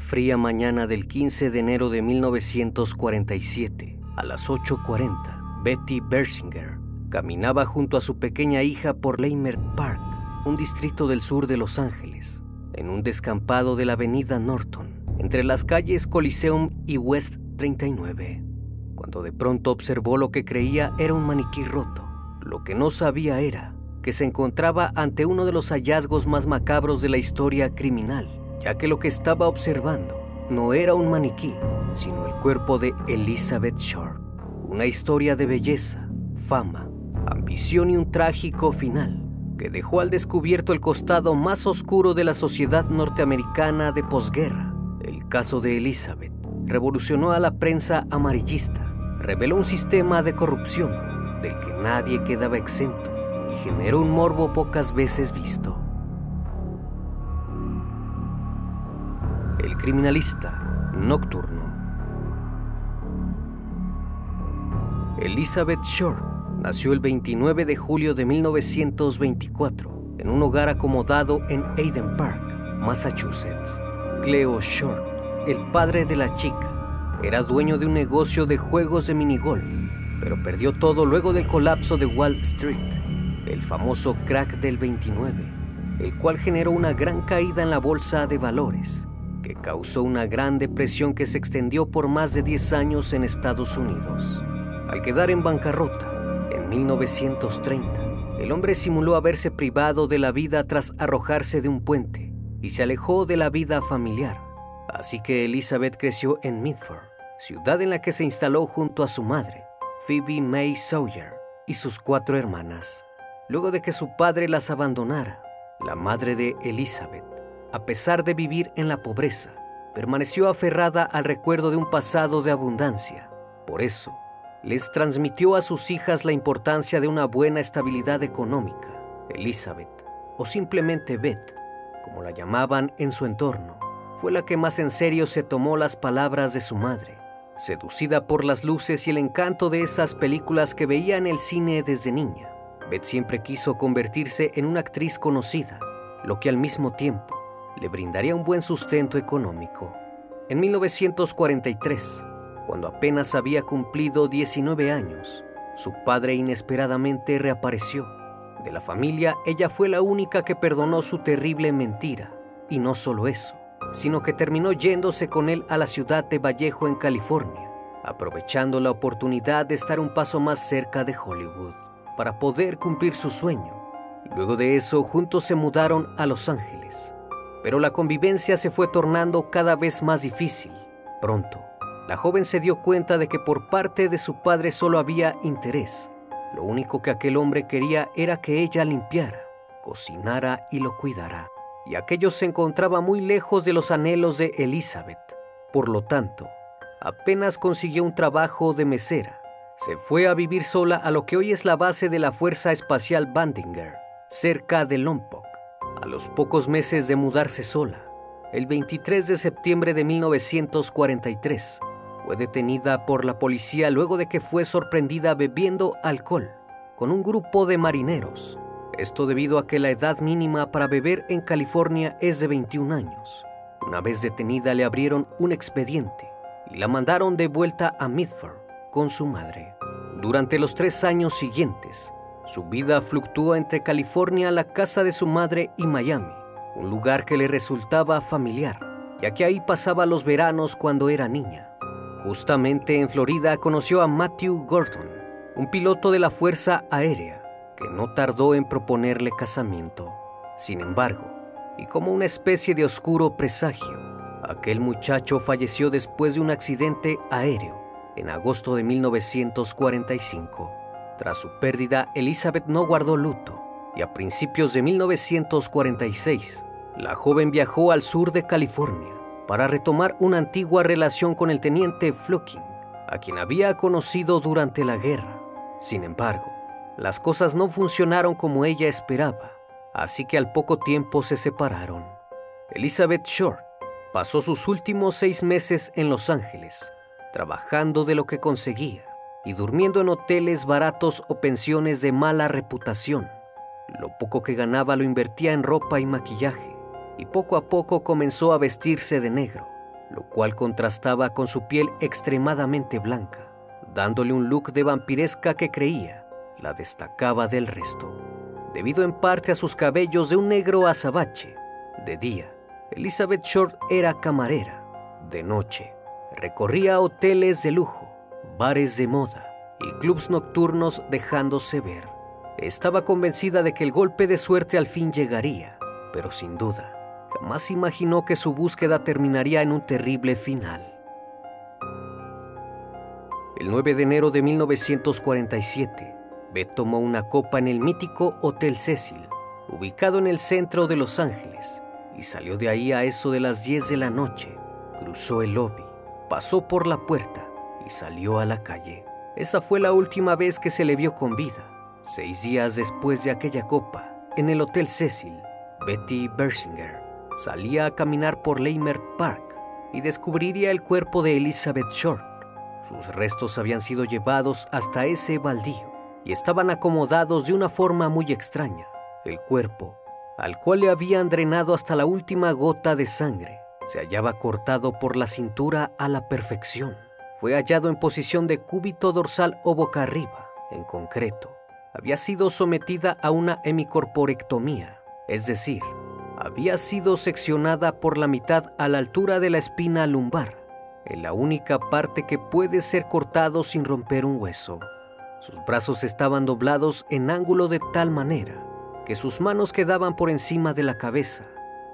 Fría mañana del 15 de enero de 1947, a las 8.40, Betty Bersinger caminaba junto a su pequeña hija por Leimert Park, un distrito del sur de Los Ángeles, en un descampado de la avenida Norton, entre las calles Coliseum y West 39, cuando de pronto observó lo que creía era un maniquí roto. Lo que no sabía era que se encontraba ante uno de los hallazgos más macabros de la historia criminal ya que lo que estaba observando no era un maniquí, sino el cuerpo de Elizabeth Short. Una historia de belleza, fama, ambición y un trágico final que dejó al descubierto el costado más oscuro de la sociedad norteamericana de posguerra. El caso de Elizabeth revolucionó a la prensa amarillista, reveló un sistema de corrupción del que nadie quedaba exento y generó un morbo pocas veces visto. El criminalista nocturno. Elizabeth Short nació el 29 de julio de 1924 en un hogar acomodado en Aiden Park, Massachusetts. Cleo Short, el padre de la chica, era dueño de un negocio de juegos de minigolf, pero perdió todo luego del colapso de Wall Street, el famoso crack del 29, el cual generó una gran caída en la bolsa de valores causó una gran depresión que se extendió por más de 10 años en Estados Unidos. Al quedar en bancarrota, en 1930, el hombre simuló haberse privado de la vida tras arrojarse de un puente y se alejó de la vida familiar. Así que Elizabeth creció en Midford, ciudad en la que se instaló junto a su madre, Phoebe May Sawyer, y sus cuatro hermanas. Luego de que su padre las abandonara, la madre de Elizabeth a pesar de vivir en la pobreza, permaneció aferrada al recuerdo de un pasado de abundancia. Por eso, les transmitió a sus hijas la importancia de una buena estabilidad económica. Elizabeth, o simplemente Beth, como la llamaban en su entorno, fue la que más en serio se tomó las palabras de su madre. Seducida por las luces y el encanto de esas películas que veía en el cine desde niña, Beth siempre quiso convertirse en una actriz conocida, lo que al mismo tiempo le brindaría un buen sustento económico. En 1943, cuando apenas había cumplido 19 años, su padre inesperadamente reapareció. De la familia, ella fue la única que perdonó su terrible mentira. Y no solo eso, sino que terminó yéndose con él a la ciudad de Vallejo en California, aprovechando la oportunidad de estar un paso más cerca de Hollywood, para poder cumplir su sueño. Luego de eso, juntos se mudaron a Los Ángeles, pero la convivencia se fue tornando cada vez más difícil. Pronto, la joven se dio cuenta de que por parte de su padre solo había interés. Lo único que aquel hombre quería era que ella limpiara, cocinara y lo cuidara. Y aquello se encontraba muy lejos de los anhelos de Elizabeth. Por lo tanto, apenas consiguió un trabajo de mesera. Se fue a vivir sola a lo que hoy es la base de la Fuerza Espacial Bandinger, cerca de Lompoc. A los pocos meses de mudarse sola, el 23 de septiembre de 1943, fue detenida por la policía luego de que fue sorprendida bebiendo alcohol con un grupo de marineros. Esto debido a que la edad mínima para beber en California es de 21 años. Una vez detenida le abrieron un expediente y la mandaron de vuelta a Midford con su madre. Durante los tres años siguientes, Su vida fluctuó entre California, la casa de su madre, y Miami, un lugar que le resultaba familiar, ya que ahí pasaba los veranos cuando era niña. Justamente en Florida conoció a Matthew Gordon, un piloto de la Fuerza Aérea, que no tardó en proponerle casamiento. Sin embargo, y como una especie de oscuro presagio, aquel muchacho falleció después de un accidente aéreo en agosto de 1945. Tras su pérdida, Elizabeth no guardó luto y a principios de 1946, la joven viajó al sur de California para retomar una antigua relación con el teniente Flucking, a quien había conocido durante la guerra. Sin embargo, las cosas no funcionaron como ella esperaba, así que al poco tiempo se separaron. Elizabeth Short pasó sus últimos seis meses en Los Ángeles, trabajando de lo que conseguía y durmiendo en hoteles baratos o pensiones de mala reputación. Lo poco que ganaba lo invertía en ropa y maquillaje, y poco a poco comenzó a vestirse de negro, lo cual contrastaba con su piel extremadamente blanca, dándole un look de vampiresca que creía la destacaba del resto, debido en parte a sus cabellos de un negro azabache. De día, Elizabeth Short era camarera. De noche, recorría hoteles de lujo, bares de moda y clubs nocturnos dejándose ver. Estaba convencida de que el golpe de suerte al fin llegaría, pero sin duda, jamás imaginó que su búsqueda terminaría en un terrible final. El 9 de enero de 1947, Beth tomó una copa en el mítico Hotel Cecil, ubicado en el centro de Los Ángeles, y salió de ahí a eso de las 10 de la noche. Cruzó el lobby, pasó por la puerta salió a la calle. Esa fue la última vez que se le vio con vida. Seis días después de aquella copa, en el Hotel Cecil, Betty Bersinger salía a caminar por Leimert Park y descubriría el cuerpo de Elizabeth Short. Sus restos habían sido llevados hasta ese baldío y estaban acomodados de una forma muy extraña. El cuerpo, al cual le habían drenado hasta la última gota de sangre, se hallaba cortado por la cintura a la perfección. Fue hallado en posición de cúbito dorsal o boca arriba. En concreto, había sido sometida a una hemicorporectomía, es decir, había sido seccionada por la mitad a la altura de la espina lumbar, en la única parte que puede ser cortado sin romper un hueso. Sus brazos estaban doblados en ángulo de tal manera que sus manos quedaban por encima de la cabeza.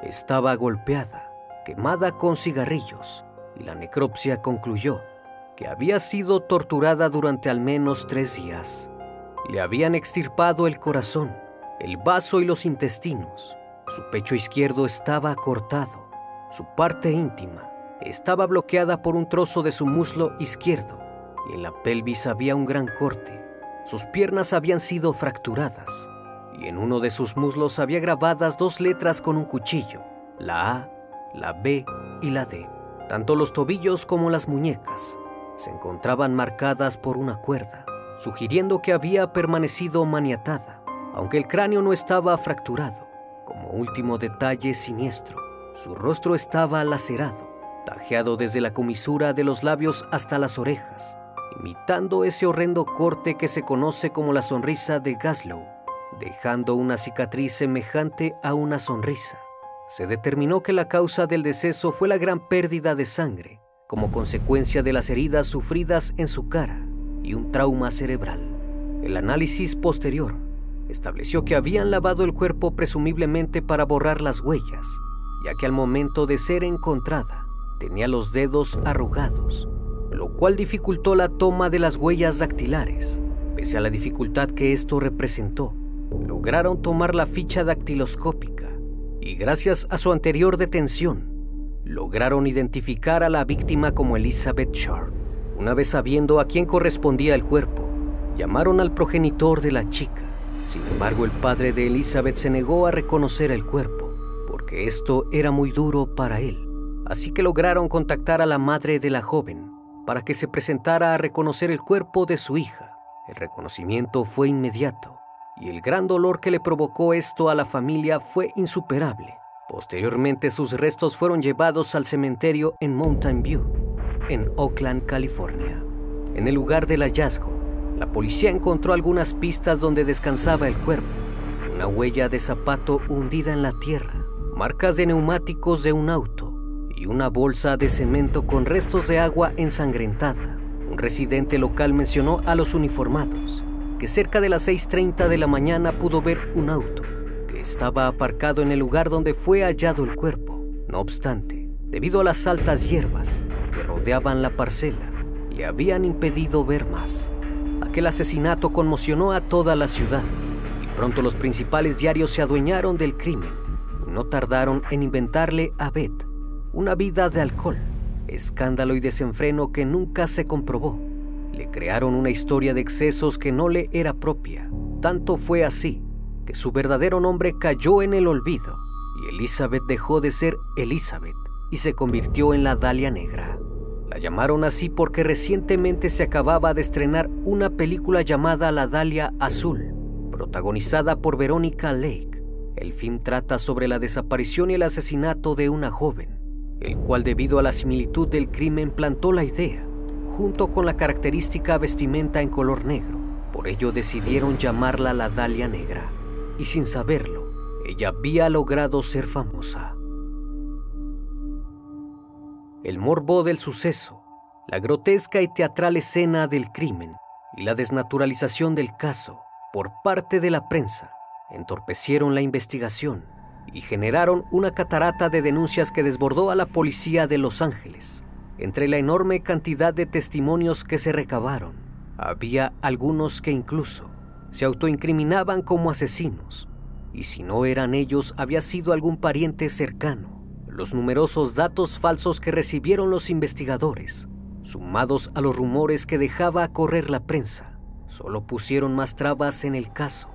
Estaba golpeada, quemada con cigarrillos, y la necropsia concluyó que había sido torturada durante al menos tres días. Le habían extirpado el corazón, el vaso y los intestinos. Su pecho izquierdo estaba cortado. Su parte íntima estaba bloqueada por un trozo de su muslo izquierdo y en la pelvis había un gran corte. Sus piernas habían sido fracturadas y en uno de sus muslos había grabadas dos letras con un cuchillo, la A, la B y la D. Tanto los tobillos como las muñecas se encontraban marcadas por una cuerda, sugiriendo que había permanecido maniatada, aunque el cráneo no estaba fracturado. Como último detalle siniestro, su rostro estaba lacerado, tajeado desde la comisura de los labios hasta las orejas, imitando ese horrendo corte que se conoce como la sonrisa de Gaslow, dejando una cicatriz semejante a una sonrisa. Se determinó que la causa del deceso fue la gran pérdida de sangre, como consecuencia de las heridas sufridas en su cara y un trauma cerebral. El análisis posterior estableció que habían lavado el cuerpo presumiblemente para borrar las huellas, ya que al momento de ser encontrada tenía los dedos arrugados lo cual dificultó la toma de las huellas dactilares. Pese a la dificultad que esto representó, lograron tomar la ficha dactiloscópica y gracias a su anterior detención, lograron identificar a la víctima como Elizabeth Short. Una vez sabiendo a quién correspondía el cuerpo, llamaron al progenitor de la chica. Sin embargo, el padre de Elizabeth se negó a reconocer el cuerpo, porque esto era muy duro para él. Así que lograron contactar a la madre de la joven, para que se presentara a reconocer el cuerpo de su hija. El reconocimiento fue inmediato y el gran dolor que le provocó esto a la familia fue insuperable. Posteriormente sus restos fueron llevados al cementerio en Mountain View, en Oakland, California. En el lugar del hallazgo, la policía encontró algunas pistas donde descansaba el cuerpo, una huella de zapato hundida en la tierra, marcas de neumáticos de un auto y una bolsa de cemento con restos de agua ensangrentada. Un residente local mencionó a los uniformados que cerca de las 6.30 de la mañana pudo ver un auto estaba aparcado en el lugar donde fue hallado el cuerpo. No obstante, debido a las altas hierbas que rodeaban la parcela, le habían impedido ver más. Aquel asesinato conmocionó a toda la ciudad y pronto los principales diarios se adueñaron del crimen y no tardaron en inventarle a Beth una vida de alcohol, escándalo y desenfreno que nunca se comprobó. Le crearon una historia de excesos que no le era propia. Tanto fue así que su verdadero nombre cayó en el olvido y Elizabeth dejó de ser Elizabeth y se convirtió en la Dalia Negra. La llamaron así porque recientemente se acababa de estrenar una película llamada La Dalia Azul, protagonizada por Verónica Lake. El film trata sobre la desaparición y el asesinato de una joven, el cual debido a la similitud del crimen plantó la idea, junto con la característica vestimenta en color negro. Por ello decidieron llamarla la Dalia Negra, y sin saberlo, ella había logrado ser famosa. El morbo del suceso, la grotesca y teatral escena del crimen y la desnaturalización del caso por parte de la prensa entorpecieron la investigación y generaron una catarata de denuncias que desbordó a la policía de Los Ángeles. Entre la enorme cantidad de testimonios que se recabaron, había algunos que incluso se autoincriminaban como asesinos, y si no eran ellos, había sido algún pariente cercano. Los numerosos datos falsos que recibieron los investigadores, sumados a los rumores que dejaba correr la prensa, solo pusieron más trabas en el caso.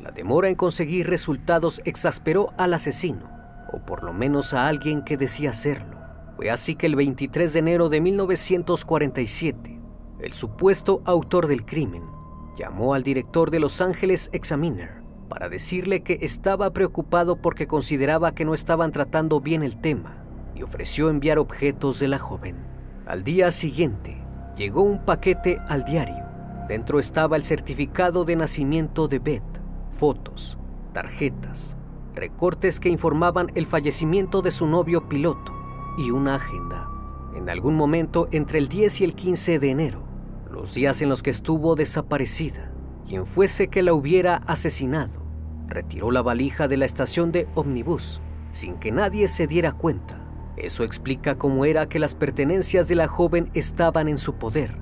La demora en conseguir resultados exasperó al asesino, o por lo menos a alguien que decía serlo. Fue así que el 23 de enero de 1947, el supuesto autor del crimen llamó al director de Los Angeles Examiner para decirle que estaba preocupado porque consideraba que no estaban tratando bien el tema y ofreció enviar objetos de la joven. Al día siguiente, llegó un paquete al diario. Dentro estaba el certificado de nacimiento de Beth fotos, tarjetas, recortes que informaban el fallecimiento de su novio piloto y una agenda. En algún momento entre el 10 y el 15 de enero, los días en los que estuvo desaparecida, quien fuese que la hubiera asesinado, retiró la valija de la estación de ómnibus sin que nadie se diera cuenta. Eso explica cómo era que las pertenencias de la joven estaban en su poder.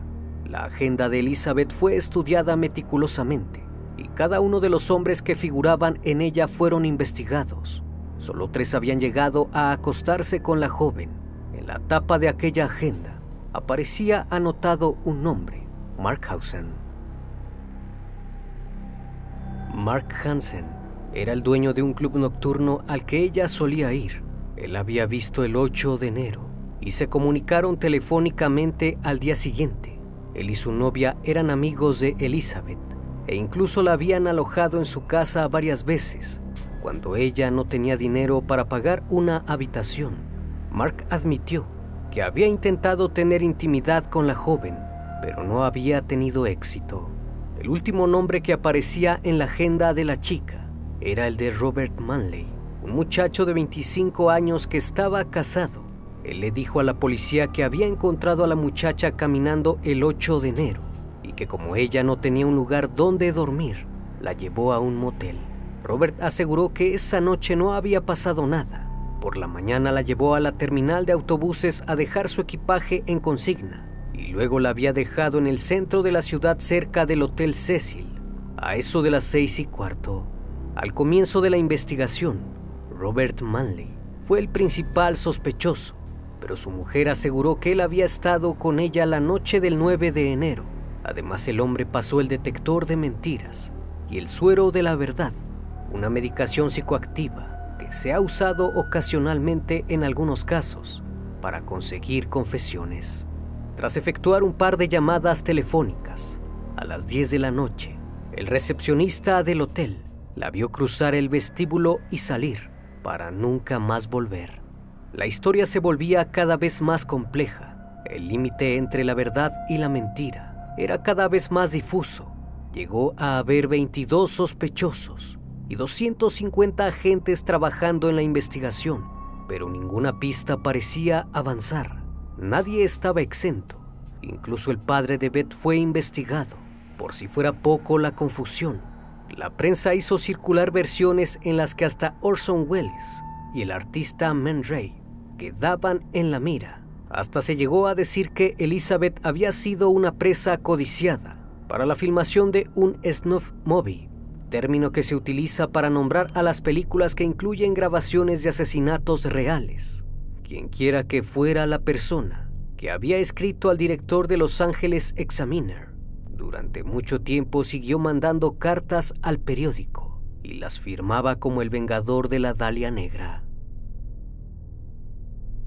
La agenda de Elizabeth fue estudiada meticulosamente y cada uno de los hombres que figuraban en ella fueron investigados. Solo tres habían llegado a acostarse con la joven. En la tapa de aquella agenda aparecía anotado un nombre, Mark Hausen. Mark Hansen era el dueño de un club nocturno al que ella solía ir. Él había visto el 8 de enero y se comunicaron telefónicamente al día siguiente. Él y su novia eran amigos de Elizabeth e incluso la habían alojado en su casa varias veces, cuando ella no tenía dinero para pagar una habitación. Mark admitió que había intentado tener intimidad con la joven, pero no había tenido éxito. El último nombre que aparecía en la agenda de la chica era el de Robert Manley, un muchacho de 25 años que estaba casado. Él le dijo a la policía que había encontrado a la muchacha caminando el 8 de enero y que como ella no tenía un lugar donde dormir, la llevó a un motel. Robert aseguró que esa noche no había pasado nada. Por la mañana la llevó a la terminal de autobuses a dejar su equipaje en consigna y luego la había dejado en el centro de la ciudad cerca del Hotel Cecil, a eso de las seis y cuarto. Al comienzo de la investigación, Robert Manley fue el principal sospechoso, pero su mujer aseguró que él había estado con ella la noche del 9 de enero Además, el hombre pasó el detector de mentiras y el suero de la verdad, una medicación psicoactiva que se ha usado ocasionalmente en algunos casos para conseguir confesiones. Tras efectuar un par de llamadas telefónicas, a las 10 de la noche, el recepcionista del hotel la vio cruzar el vestíbulo y salir para nunca más volver. La historia se volvía cada vez más compleja. El límite entre la verdad y la mentira era cada vez más difuso. Llegó a haber 22 sospechosos y 250 agentes trabajando en la investigación, pero ninguna pista parecía avanzar. Nadie estaba exento. Incluso el padre de Beth fue investigado. Por si fuera poco la confusión, la prensa hizo circular versiones en las que hasta Orson Welles y el artista Man Ray quedaban en la mira. Hasta se llegó a decir que Elizabeth había sido una presa codiciada para la filmación de un snuff movie, término que se utiliza para nombrar a las películas que incluyen grabaciones de asesinatos reales. Quienquiera que fuera la persona que había escrito al director de Los Ángeles Examiner, durante mucho tiempo siguió mandando cartas al periódico y las firmaba como el vengador de la Dalia Negra.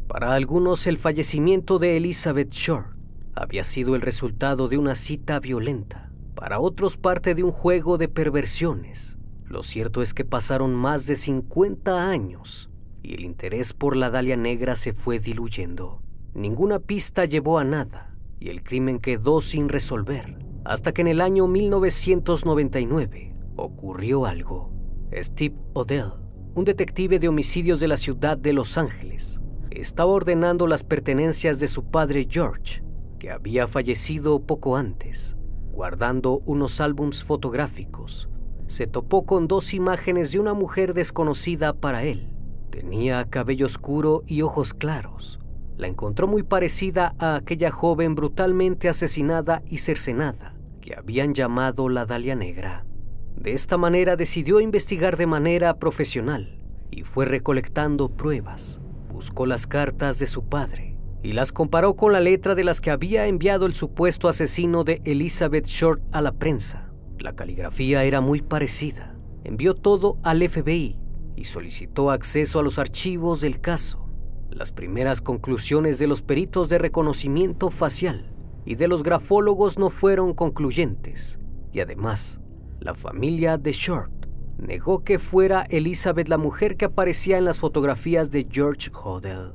Para algunos el fallecimiento de Elizabeth Short había sido el resultado de una cita violenta, para otros parte de un juego de perversiones. Lo cierto es que pasaron más de 50 años y el interés por la Dalia Negra se fue diluyendo. Ninguna pista llevó a nada y el crimen quedó sin resolver, hasta que en el año 1999 ocurrió algo. Steve Odell, un detective de homicidios de la ciudad de Los Ángeles, estaba ordenando las pertenencias de su padre George, que había fallecido poco antes, guardando unos álbums fotográficos. Se topó con dos imágenes de una mujer desconocida para él. Tenía cabello oscuro y ojos claros. La encontró muy parecida a aquella joven brutalmente asesinada y cercenada que habían llamado la Dalia Negra. De esta manera decidió investigar de manera profesional y fue recolectando pruebas buscó las cartas de su padre y las comparó con la letra de las que había enviado el supuesto asesino de Elizabeth Short a la prensa. La caligrafía era muy parecida. Envió todo al FBI y solicitó acceso a los archivos del caso. Las primeras conclusiones de los peritos de reconocimiento facial y de los grafólogos no fueron concluyentes. Y además, la familia de Short negó que fuera Elizabeth la mujer que aparecía en las fotografías de George Hodel.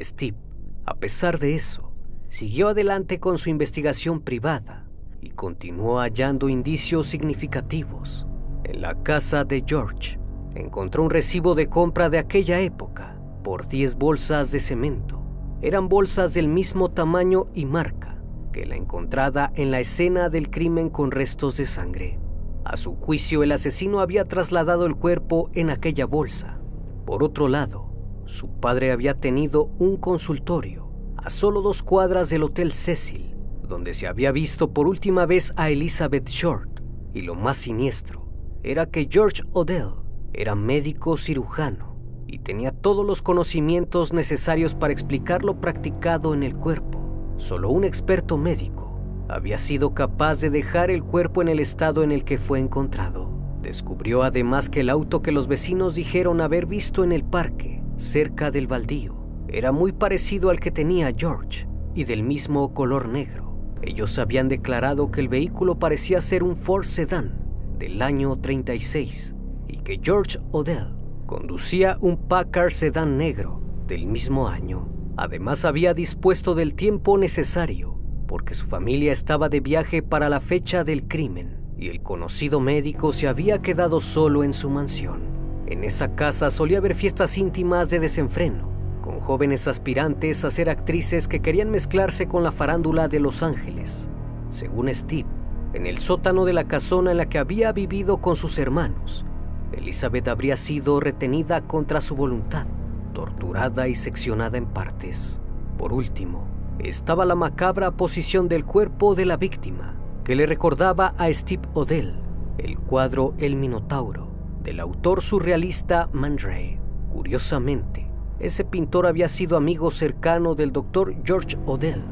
Steve, a pesar de eso, siguió adelante con su investigación privada y continuó hallando indicios significativos. En la casa de George encontró un recibo de compra de aquella época por 10 bolsas de cemento. Eran bolsas del mismo tamaño y marca que la encontrada en la escena del crimen con restos de sangre. A su juicio, el asesino había trasladado el cuerpo en aquella bolsa. Por otro lado, su padre había tenido un consultorio a solo dos cuadras del Hotel Cecil, donde se había visto por última vez a Elizabeth Short. Y lo más siniestro era que George Odell era médico cirujano y tenía todos los conocimientos necesarios para explicar lo practicado en el cuerpo. Solo un experto médico había sido capaz de dejar el cuerpo en el estado en el que fue encontrado. Descubrió además que el auto que los vecinos dijeron haber visto en el parque, cerca del baldío, era muy parecido al que tenía George y del mismo color negro. Ellos habían declarado que el vehículo parecía ser un Ford Sedan del año 36 y que George Odell conducía un Packard Sedan negro del mismo año. Además había dispuesto del tiempo necesario porque su familia estaba de viaje para la fecha del crimen y el conocido médico se había quedado solo en su mansión. En esa casa solía haber fiestas íntimas de desenfreno, con jóvenes aspirantes a ser actrices que querían mezclarse con la farándula de Los Ángeles. Según Steve, en el sótano de la casona en la que había vivido con sus hermanos, Elizabeth habría sido retenida contra su voluntad, torturada y seccionada en partes. Por último, estaba la macabra posición del cuerpo de la víctima, que le recordaba a Steve Odell, el cuadro El Minotauro, del autor surrealista Man Ray. Curiosamente, ese pintor había sido amigo cercano del doctor George Odell.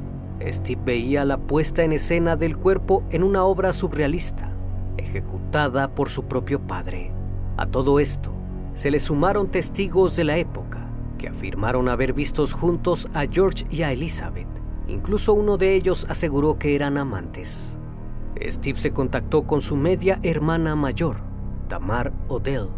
Steve veía la puesta en escena del cuerpo en una obra surrealista, ejecutada por su propio padre. A todo esto, se le sumaron testigos de la época, que afirmaron haber visto juntos a George y a Elizabeth. Incluso uno de ellos aseguró que eran amantes. Steve se contactó con su media hermana mayor, Tamar Odell,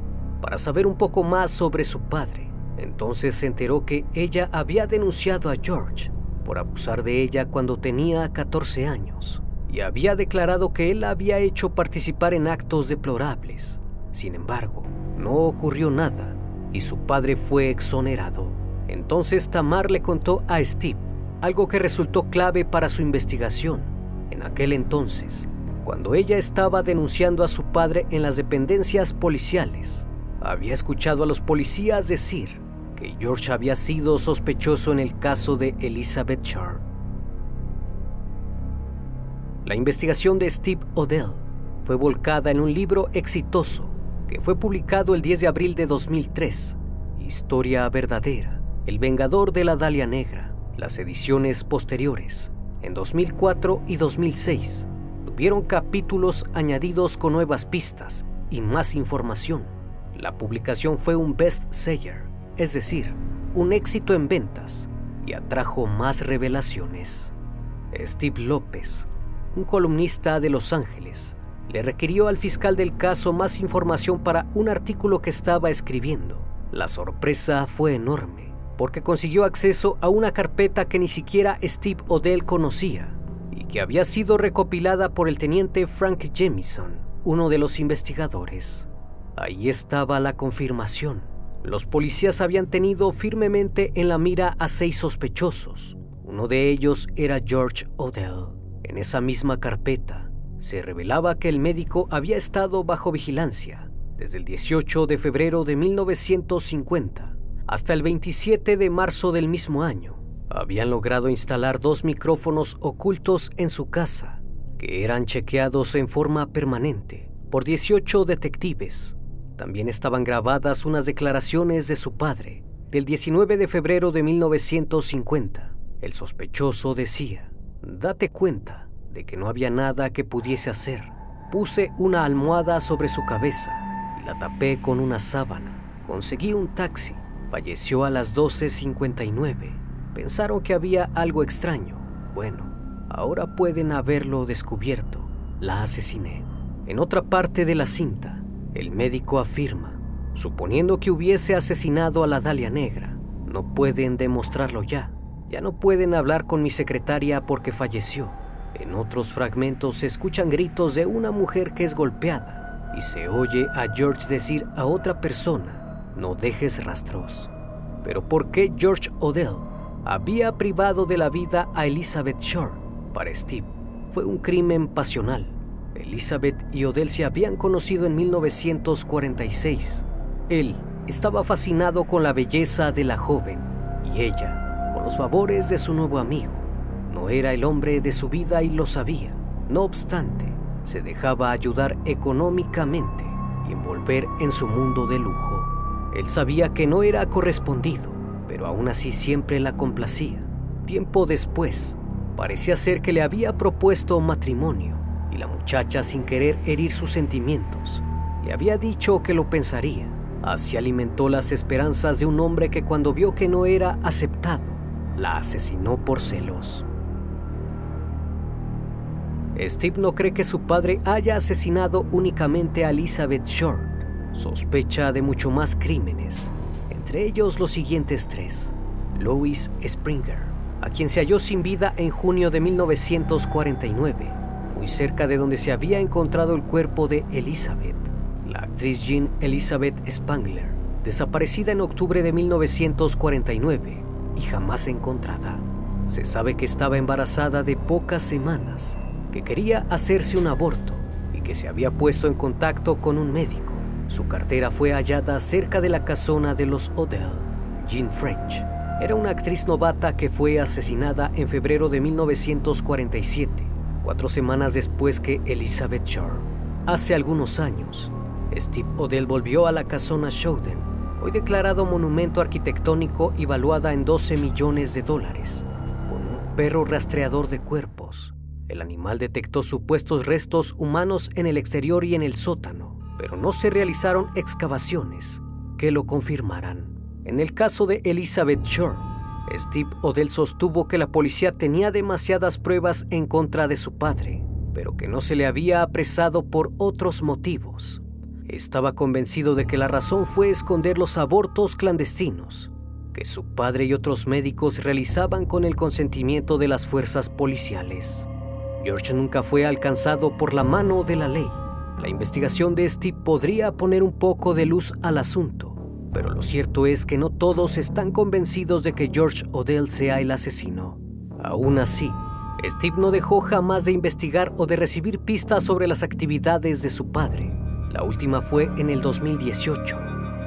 para saber un poco más sobre su padre. Entonces se enteró que ella había denunciado a George por abusar de ella cuando tenía 14 años y había declarado que él había hecho participar en actos deplorables. Sin embargo, no ocurrió nada y su padre fue exonerado. Entonces Tamar le contó a Steve algo que resultó clave para su investigación. En aquel entonces, cuando ella estaba denunciando a su padre en las dependencias policiales, había escuchado a los policías decir que George había sido sospechoso en el caso de Elizabeth Sharp. La investigación de Steve Odell fue volcada en un libro exitoso que fue publicado el 10 de abril de 2003, Historia verdadera, El Vengador de la Dalia Negra. Las ediciones posteriores, en 2004 y 2006, tuvieron capítulos añadidos con nuevas pistas y más información. La publicación fue un best-seller, es decir, un éxito en ventas, y atrajo más revelaciones. Steve López, un columnista de Los Ángeles, le requirió al fiscal del caso más información para un artículo que estaba escribiendo. La sorpresa fue enorme, porque consiguió acceso a una carpeta que ni siquiera Steve Odell conocía y que había sido recopilada por el teniente Frank Jamison, uno de los investigadores. Ahí estaba la confirmación. Los policías habían tenido firmemente en la mira a seis sospechosos. Uno de ellos era George Odell. En esa misma carpeta se revelaba que el médico había estado bajo vigilancia desde el 18 de febrero de 1950 hasta el 27 de marzo del mismo año. Habían logrado instalar dos micrófonos ocultos en su casa, que eran chequeados en forma permanente por 18 detectives. También estaban grabadas unas declaraciones de su padre del 19 de febrero de 1950. El sospechoso decía, date cuenta, de que no había nada que pudiese hacer, puse una almohada sobre su cabeza y la tapé con una sábana. Conseguí un taxi. Falleció a las 12.59. Pensaron que había algo extraño. Bueno, ahora pueden haberlo descubierto. La asesiné. En otra parte de la cinta, el médico afirma, suponiendo que hubiese asesinado a la Dalia Negra, no pueden demostrarlo ya. Ya no pueden hablar con mi secretaria porque falleció. En otros fragmentos se escuchan gritos de una mujer que es golpeada y se oye a George decir a otra persona, no dejes rastros. Pero ¿por qué George Odell había privado de la vida a Elizabeth Shore? Para Steve, fue un crimen pasional. Elizabeth y Odell se habían conocido en 1946. Él estaba fascinado con la belleza de la joven y ella con los favores de su nuevo amigo. No era el hombre de su vida y lo sabía. No obstante, se dejaba ayudar económicamente y envolver en su mundo de lujo. Él sabía que no era correspondido, pero aún así siempre la complacía. Tiempo después, parecía ser que le había propuesto matrimonio y la muchacha, sin querer herir sus sentimientos, le había dicho que lo pensaría. Así alimentó las esperanzas de un hombre que cuando vio que no era aceptado, la asesinó por celos. Steve no cree que su padre haya asesinado únicamente a Elizabeth Short. Sospecha de mucho más crímenes, entre ellos los siguientes tres. Louis Springer, a quien se halló sin vida en junio de 1949, muy cerca de donde se había encontrado el cuerpo de Elizabeth. La actriz Jean Elizabeth Spangler, desaparecida en octubre de 1949 y jamás encontrada. Se sabe que estaba embarazada de pocas semanas que quería hacerse un aborto y que se había puesto en contacto con un médico. Su cartera fue hallada cerca de la casona de los Odell. Jean French era una actriz novata que fue asesinada en febrero de 1947, cuatro semanas después que Elizabeth Shore. Hace algunos años, Steve Odell volvió a la casona Showden, hoy declarado monumento arquitectónico y valuada en 12 millones de dólares, con un perro rastreador de cuerpos el animal detectó supuestos restos humanos en el exterior y en el sótano, pero no se realizaron excavaciones que lo confirmaran. En el caso de Elizabeth Shore, Steve Odell sostuvo que la policía tenía demasiadas pruebas en contra de su padre, pero que no se le había apresado por otros motivos. Estaba convencido de que la razón fue esconder los abortos clandestinos que su padre y otros médicos realizaban con el consentimiento de las fuerzas policiales. George nunca fue alcanzado por la mano de la ley. La investigación de Steve podría poner un poco de luz al asunto, pero lo cierto es que no todos están convencidos de que George Odell sea el asesino. Aún así, Steve no dejó jamás de investigar o de recibir pistas sobre las actividades de su padre. La última fue en el 2018.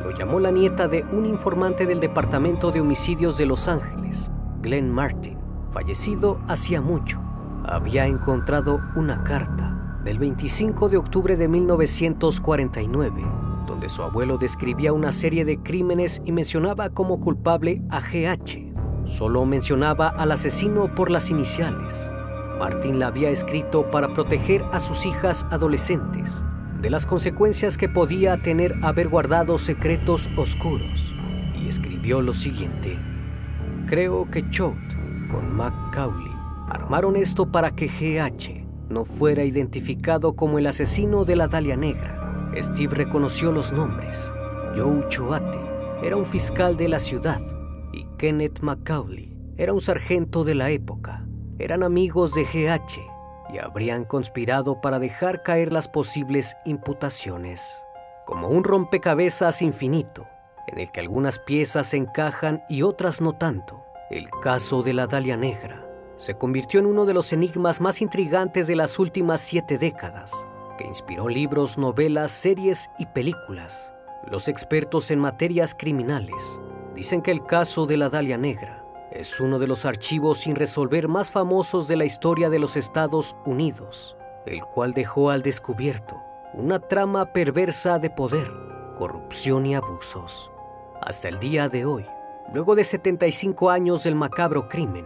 Lo llamó la nieta de un informante del Departamento de Homicidios de Los Ángeles, Glenn Martin, fallecido hacía mucho. Había encontrado una carta del 25 de octubre de 1949, donde su abuelo describía una serie de crímenes y mencionaba como culpable a GH Solo mencionaba al asesino por las iniciales. Martín la había escrito para proteger a sus hijas adolescentes de las consecuencias que podía tener haber guardado secretos oscuros. Y escribió lo siguiente. Creo que Choate con McCauley armaron esto para que GH no fuera identificado como el asesino de la Dalia Negra. Steve reconoció los nombres. Joe Choate era un fiscal de la ciudad y Kenneth Macaulay era un sargento de la época. Eran amigos de GH y habrían conspirado para dejar caer las posibles imputaciones. Como un rompecabezas infinito, en el que algunas piezas encajan y otras no tanto, el caso de la Dalia Negra se convirtió en uno de los enigmas más intrigantes de las últimas siete décadas, que inspiró libros, novelas, series y películas. Los expertos en materias criminales Dicen que el caso de la Dalia Negra es uno de los archivos sin resolver más famosos de la historia de los Estados Unidos, el cual dejó al descubierto una trama perversa de poder, corrupción y abusos. Hasta el día de hoy, luego de 75 años del macabro crimen,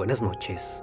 Buenas noches.